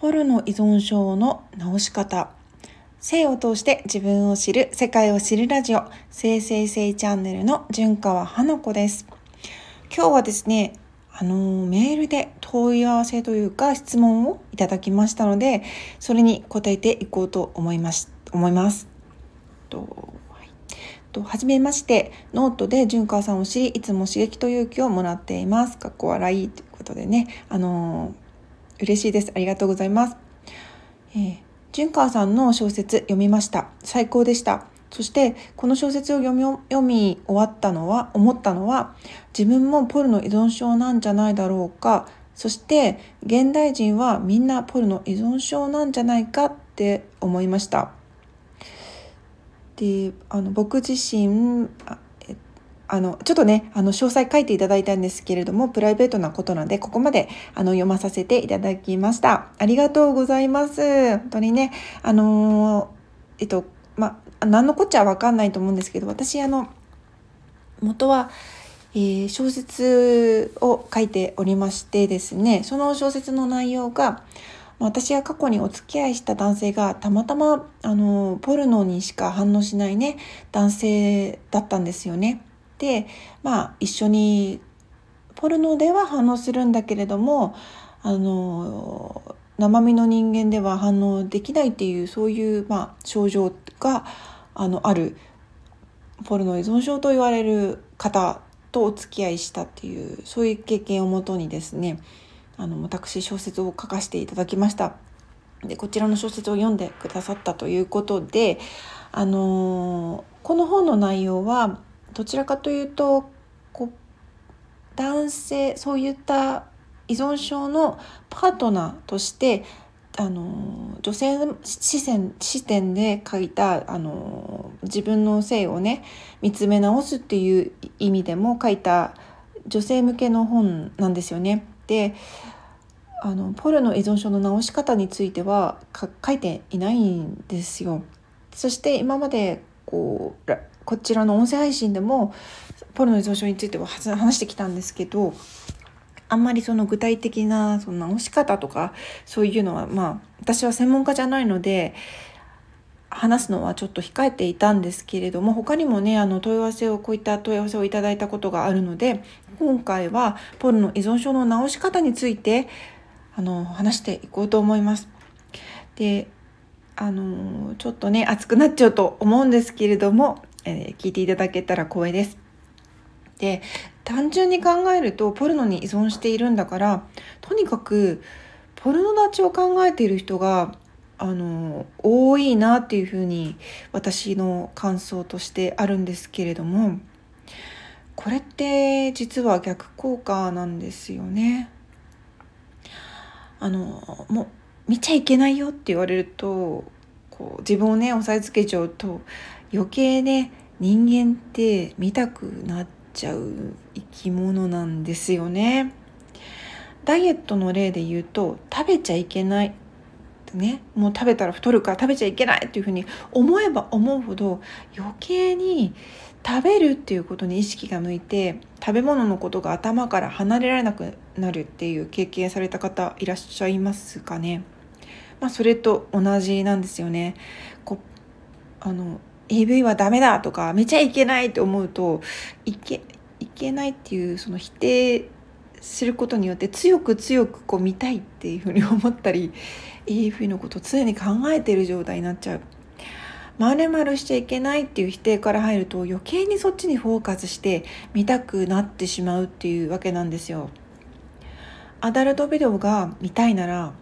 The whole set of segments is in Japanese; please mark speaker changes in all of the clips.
Speaker 1: ポルノ依存症の治し方。性を通して自分を知る世界を知るラジオ。性性性チャンネルの純川花子です。今日はですねあのメールで問い合わせというか質問をいただきましたのでそれに答えていこうと思います。思います。とと、はじめまして、ノートで純川さんを知り、いつも刺激と勇気をもらっています。かっこ笑いということでね、あの嬉しいです。ありがとうございます。えー、純川さんの小説読みました。最高でした。そしてこの小説を読み読み終わったのは思ったのは自分もポルノ依存症なんじゃないだろうかそして現代人はみんなポルノ依存症なんじゃないかって思いましたであの僕自身あの、ちょっとね、あの、詳細書いていただいたんですけれども、プライベートなことなんで、ここまで、あの、読まさせていただきました。ありがとうございます。本当にね、あのえっと、まあ、何のこっちゃわかんないと思うんですけど、私、あの、元は、えー、小説を書いておりましてですね、その小説の内容が、私が過去にお付き合いした男性がたまたまあのポルノにしか反応しないね男性だったんですよね。でまあ一緒にポルノでは反応するんだけれどもあの生身の人間では反応できないっていうそういう、まあ、症状があのあるポルノ依存症と言われる方とお付き合いしたっていうそういう経験をもとにですねあの私小説を書かせていただきました。でこちらの小説を読んでくださったということであのこの本の内容はどちらかというとこう男性そういった依存症のパートナーとしてあの女性視線視点で書いたあの自分の性をね見つめ直すっていう意味でも書いた女性向けの本なんですよね。であのポルノ依存症の治し方については書いていないんですよ。そして今までこうこちらの音声配信でもポルノ依存症については話してきたんですけどあんまりその具体的なその直し方とかそういうのはまあ私は専門家じゃないので話すのはちょっと控えていたんですけれども他にもねあの問い合わせをこういった問い合わせをいただいたことがあるので今回はポルノ依存症の治し方についてあの話していこうと思います。であのちょっとね熱くなっちゃうと思うんですけれどもえー、聞いていただけたら光栄です。で単純に考えるとポルノに依存しているんだからとにかくポルノ立ちを考えている人があの多いなっていうふうに私の感想としてあるんですけれどもこれって実は逆効果なんですよね。あのもう見ちゃいけないよって言われるとこう自分をね押さえつけちゃうと余計ね人間って見たくなっちゃう生き物なんですよね。ダイエットの例で言うと食べちゃいけないねもう食べたら太るから食べちゃいけないっていうふうに思えば思うほど余計に食べるっていうことに意識が向いて食べ物のことが頭から離れられなくなるっていう経験された方いらっしゃいますかね。まあ、それと同じなんですよね。こあの AV はダメだとかめちゃいけないって思うといけいけないっていうその否定することによって強く強くこう見たいっていうふうに思ったり AV のことを常に考えている状態になっちゃう。まるまるしちゃいけないっていう否定から入ると余計にそっちにフォーカスして見たくなってしまうっていうわけなんですよ。アダルトビデオが見たいなら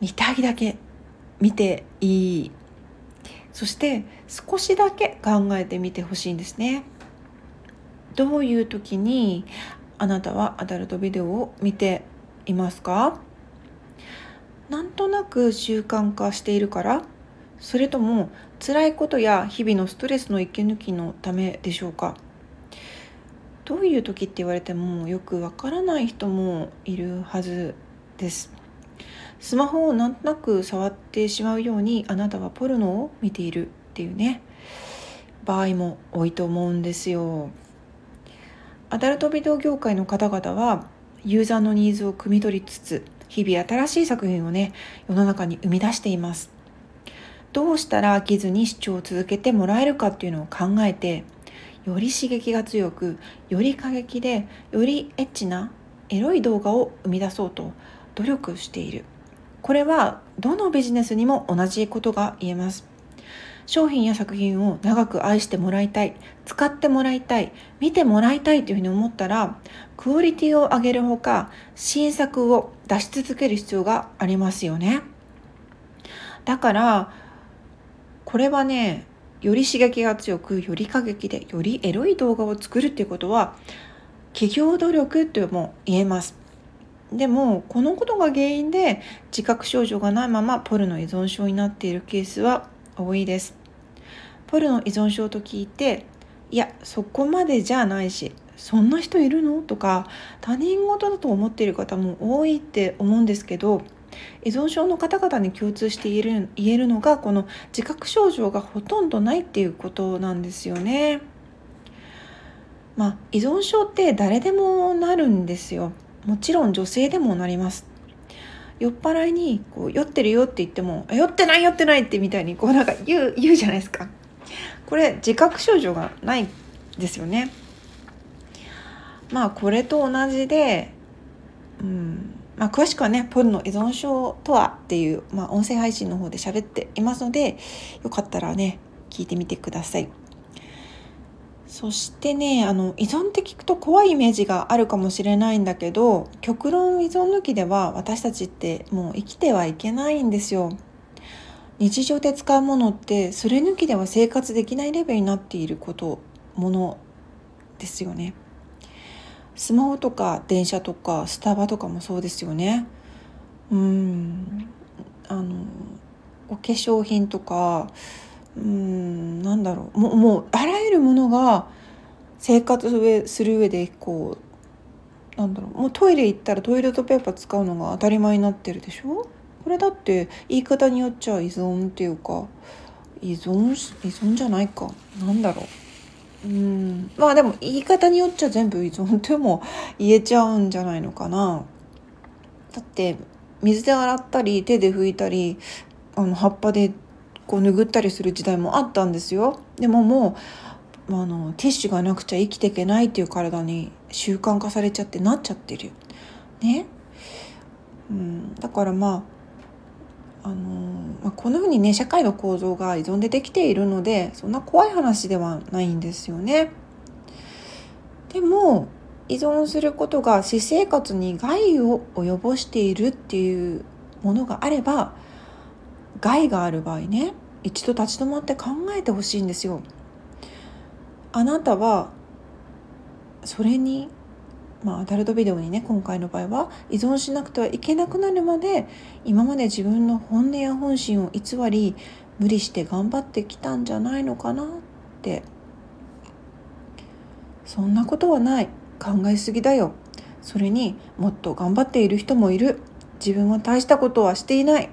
Speaker 1: 見たいだけ見ていいそして少しだけ考えてみてほしいんですね。どういう時にあなたはアダルトビデオを見ていますか？なんとなく習慣化しているからそれとも辛いことや日々のストレスの息抜きのためでしょうか？どういう時って言われてもよくわからない人もいるはずです。スマホをなんとなく触ってしまうようにあなたはポルノを見ているっていうね場合も多いと思うんですよ。アダルトビデオ業界の方々はユーザーのニーズを汲み取りつつ日々新しい作品をね世の中に生み出していますどうしたら飽きずに視聴を続けてもらえるかっていうのを考えてより刺激が強くより過激でよりエッチなエロい動画を生み出そうと努力しているこれはどのビジネスにも同じことが言えます。商品や作品を長く愛してもらいたい使ってもらいたい見てもらいたいというふうに思ったらクオリティを上げるほか新作を出し続ける必要がありますよね。だからこれはねより刺激が強くより過激でよりエロい動画を作るっていうことは企業努力とも言えます。でもこのことが原因で自覚症状がないままポルノ依存症になっているケースは多いですポルノ依存症と聞いていやそこまでじゃないしそんな人いるの？とか他人事だと思っている方も多いって思うんですけど依存症の方々に共通して言える言えるのがこの自覚症状がほとんどないっていうことなんですよね。まあ、依存症って誰でもなるんですよ。もちろん女性でもなります。酔っ払いにこう酔ってるよって言っても酔ってない酔ってないってみたいにこうなんか言う言うじゃないですか。これ自覚症状がないですよね。まあこれと同じでうんまあ、詳しくはねポルノ依存症とはっていう、まあ、音声配信の方で喋っていますのでよかったらね聞いてみてください。そしてねあの依存って聞くと怖いイメージがあるかもしれないんだけど極論依存抜きでは私たちってもう生きてはいけないんですよ。日常で使うものってそれ抜きでは生活できないレベルになっていることものですよね。スマホとか電車とかスタバとかもそうですよね。うんあのお化粧品とかうんなんだろう。もうもうあらゆるものが生活する上でこうなんだろう。もうトイレ行ったらトイレットペーパー使うのが当たり前になってるでしょ？これだって言い方によっちゃ依存っていうか依存依存じゃないか。なんだろう。うん。まあでも言い方によっちゃ全部依存っても言えちゃうんじゃないのかな。だって水で洗ったり手で拭いたりあの葉っぱでこう拭ったりする時代もあったんですよ。でももうあのティッシュがなくちゃ生きていけないっていう体に習慣化されちゃってなっちゃってる。ね、うん、だからまああのまあ、こんな風にね社会の構造が依存でできているのでそんな怖い話ではないんですよね。でも依存することが私生活に害を及ぼしているっていうものがあれば害がある場合ね一度立ち止まって考えてほしいんですよ。あなたはそれにまあアダルトビデオにね今回の場合は依存しなくてはいけなくなるまで今まで自分の本音や本心を偽り無理して頑張ってきたんじゃないのかなって。そんなことはない。考えすぎだよ。それにもっと頑張っている人もいる。自分は大したことはしていない。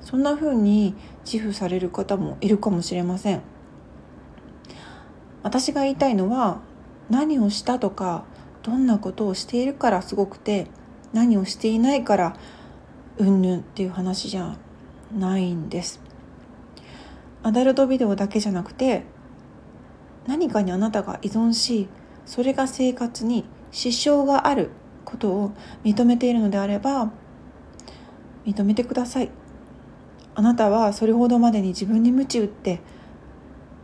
Speaker 1: そんな風に自負される方もいるかもしれません。私が言いたいのは何をしたとかどんなことをしているからすごくて何をしていないからうんぬんっていう話じゃないんです。アダルトビデオだけじゃなくて何かにあなたが依存しそれが生活に支障があることを認めているのであれば認めてください。あなたはそれほどまでに自分に鞭打って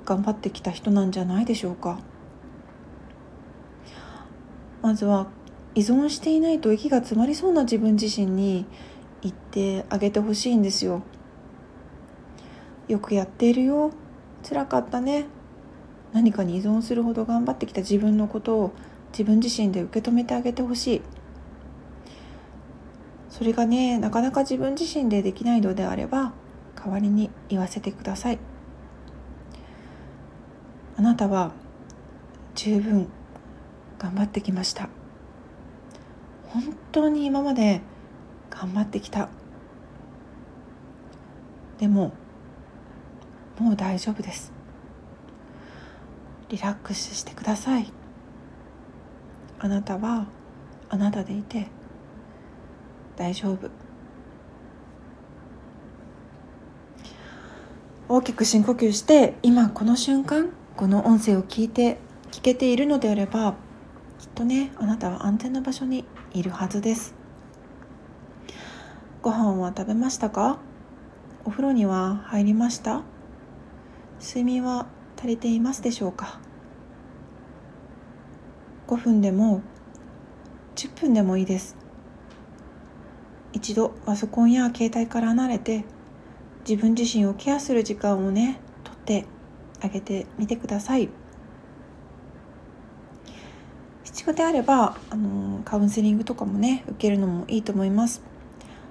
Speaker 1: 頑張ってきた人なんじゃないでしょうか。まずは依存していないと息が詰まりそうな自分自身に言ってあげてほしいんですよ。よくやっているよ。辛かったね。何かに依存するほど頑張ってきた自分のことを自分自身で受け止めてあげてほしい。それがねなかなか自分自身でできないのであれば代わりに言わせてください。あなたは十分頑張ってきました。本当に今まで頑張ってきた。でももう大丈夫です。リラックスしてください。あなたはあなたでいて大丈夫。大きく深呼吸して今この瞬間この音声を聞いて聞けているのであればきっとねあなたは安全な場所にいるはずです。ご飯は食べましたか？お風呂には入りました？睡眠は足りていますでしょうか？5分でも10分でもいいです。一度パソコンや携帯から離れて自分自身をケアする時間をねとってあげてみてください。必要であればあのカウンセリングとかもね受けるのもいいと思います。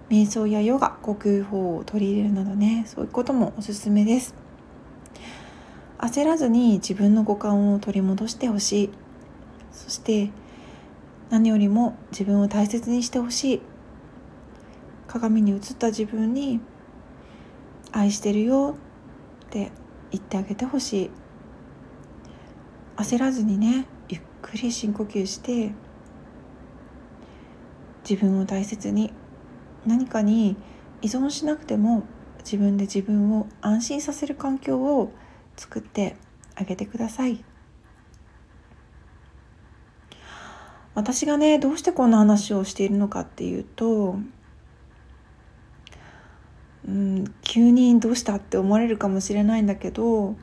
Speaker 1: 瞑想やヨガ呼吸法を取り入れるなどねそういうこともおすすめです。焦らずに自分の五感を取り戻してほしい。そして何よりも自分を大切にしてほしい。鏡に映った自分に愛してるよって言ってあげてほしい。焦らずにねゆっくり深呼吸して自分を大切に何かに依存しなくても自分で自分を安心させる環境を作ってあげてください。私がねどうしてこんな話をしているのかっていうとうん急にどうしたって思われるかもしれないんだけど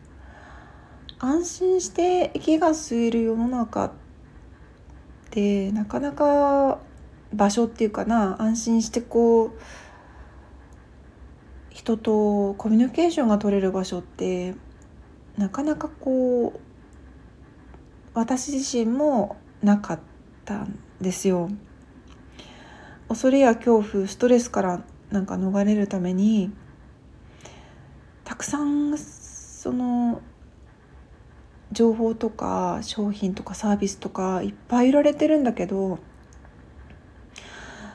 Speaker 1: 安心して息が吸える世の中ってなかなか場所っていうかな安心してこう人とコミュニケーションが取れる場所ってなかなかこう私自身もなかったんですよ。恐れや恐怖ストレスからなんか逃れるためにたくさんその情報とか商品とかサービスとかいっぱい売られてるんだけど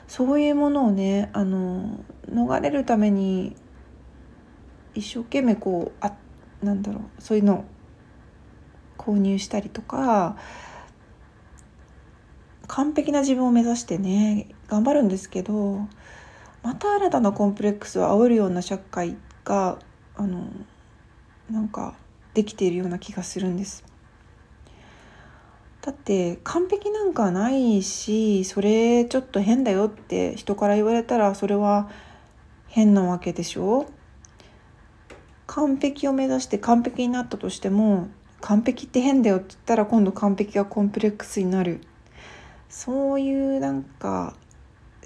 Speaker 1: そういうものをねあの逃れるために一生懸命こうあなんだろうそういうのを購入したりとか完璧な自分を目指してね頑張るんですけどまた新たなコンプレックスを煽るような社会があのなんかできているような気がするんです。だって完璧なんかないしそれちょっと変だよって人から言われたらそれは変なわけでしょ完璧を目指して完璧になったとしても完璧って変だよって言ったら今度完璧がコンプレックスになるそういうなんか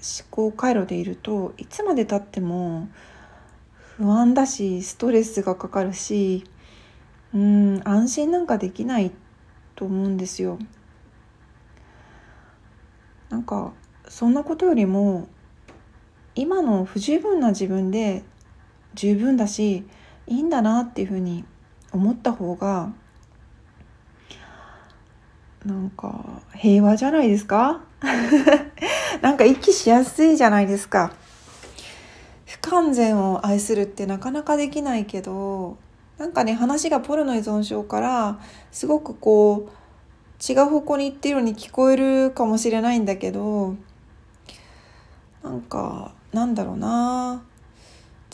Speaker 1: 思考回路でいるといつまでたっても不安だしストレスがかかるしうん安心なんかできないと思うんですよ。なんかそんなことよりも今の不十分な自分で十分だしいいんだなっていうふうに思った方がなんか平和じゃないですか？なんか息しやすいじゃないですか？不完全を愛するってなかなかできないけどなんかね話がポルノ依存症からすごくこう違う方向に行ってるように聞こえるかもしれないんだけどなんかなんだろうな。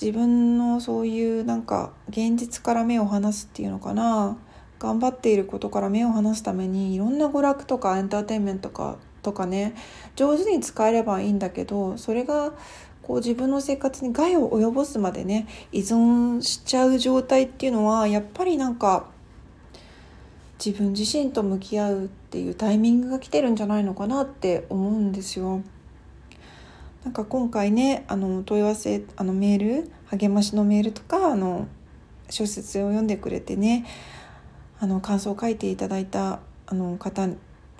Speaker 1: 自分のそういうなんか現実から目を離すっていうのかな。頑張っていることから目を離すためにいろんな娯楽とかエンターテインメントとかとかね上手に使えればいいんだけどそれがこう自分の生活に害を及ぼすまでね依存しちゃう状態っていうのはやっぱりなんか自分自身と向き合うっていうタイミングが来てるんじゃないのかなって思うんですよ。なんか今回ねあの問い合わせあのメール励ましのメールとかあの小説を読んでくれてねあの感想を書いていただいたあの方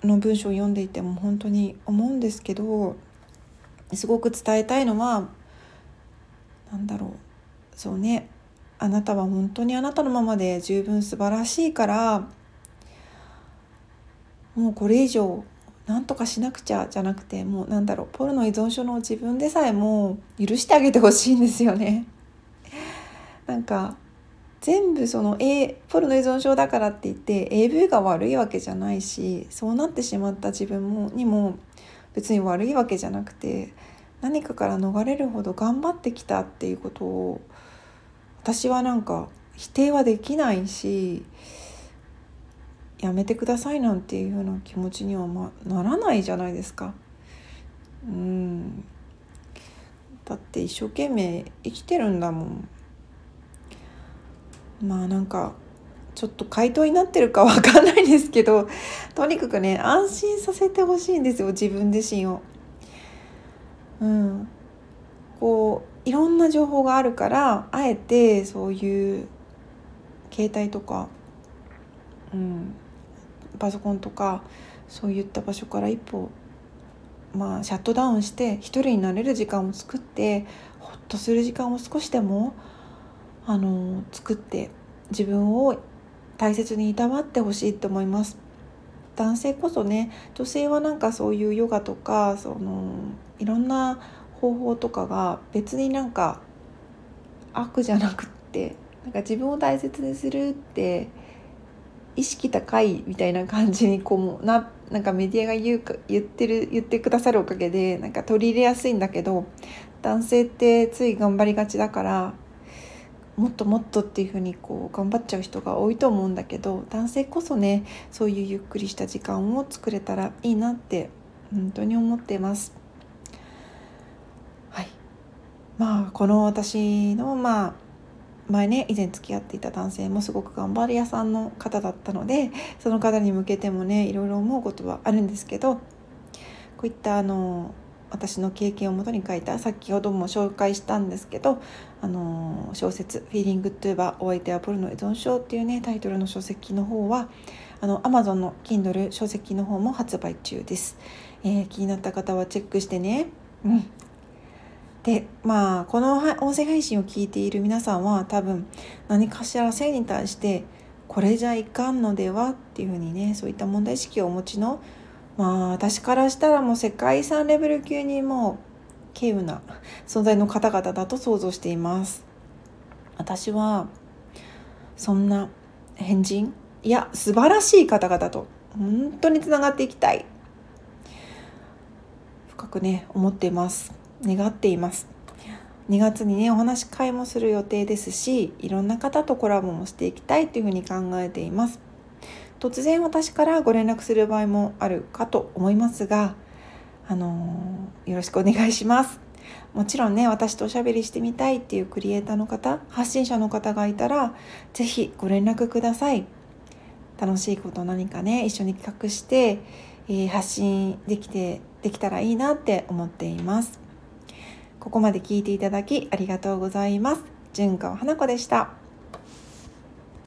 Speaker 1: の文章を読んでいても本当に思うんですけどすごく伝えたいのは何だろうそうねあなたは本当にあなたのままで十分素晴らしいからもうこれ以上何とかしなくちゃじゃなくてもうなんだろうポルノ依存症の自分でさえも許してあげてほしいんですよね。なんか全部その、A、ポルノ依存症だからって言って AV が悪いわけじゃないしそうなってしまった自分もにも別に悪いわけじゃなくて何かから逃れるほど頑張ってきたっていうことを私はなんか否定はできないしやめてくださいなんていうような気持ちには、ま、ならないじゃないですか。うんだって一生懸命生きてるんだもん。まあなんかちょっと回答になってるかわかんないですけどとにかくね安心させてほしいんですよ自分自身を。うん、こういろんな情報があるからあえてそういう携帯とか、うん、パソコンとかそういった場所から一歩まあシャットダウンして一人になれる時間を作ってほっとする時間を少しでもあの作って自分を大切にいたわってほしいと思います。男性こそね女性はなんかそういうヨガとかそのいろんな方法とかが別になんか悪じゃなくってなんか自分を大切にするって意識高いみたいな感じにこうななんかメディアが言うか言ってる言ってくださるおかげでなんか取り入れやすいんだけど男性ってつい頑張りがちだからもっともっとっていうふうにこう頑張っちゃう人が多いと思うんだけど男性こそねそういうゆっくりした時間を作れたらいいなって本当に思ってます。はいまあこの私のまあ前ね以前付き合っていた男性もすごく頑張り屋さんの方だったのでその方に向けてもねいろいろ思うことはあるんですけどこういったあの私の経験をもとに書いた先ほども紹介したんですけどあの小説「フィーリング・トゥーバーお相手はポルノ依存症」っていうねタイトルの書籍の方はあの Amazon の Kindle 書籍の方も発売中です、えー、気になった方はチェックしてね。うん。でまあこの音声配信を聞いている皆さんは多分何かしら性に対してこれじゃいかんのではっていうふうにねそういった問題意識をお持ちのまあ私からしたらもう世界遺産レベル級にもう稀有な存在の方々だと想像しています。私はそんな変人いや素晴らしい方々と本当につながっていきたい。深くね思っています。願っています。2月にねお話し会もする予定ですしいろんな方とコラボもしていきたいというふうに考えています。突然私からご連絡する場合もあるかと思いますが、あのー、よろしくお願いします。もちろんね私とおしゃべりしてみたいっていうクリエイターの方発信者の方がいたら是非ご連絡ください。楽しいこと何かね一緒に企画して、えー、発信できてできたらいいなって思っています。ここまで聞いていただきありがとうございます。純川花子でした。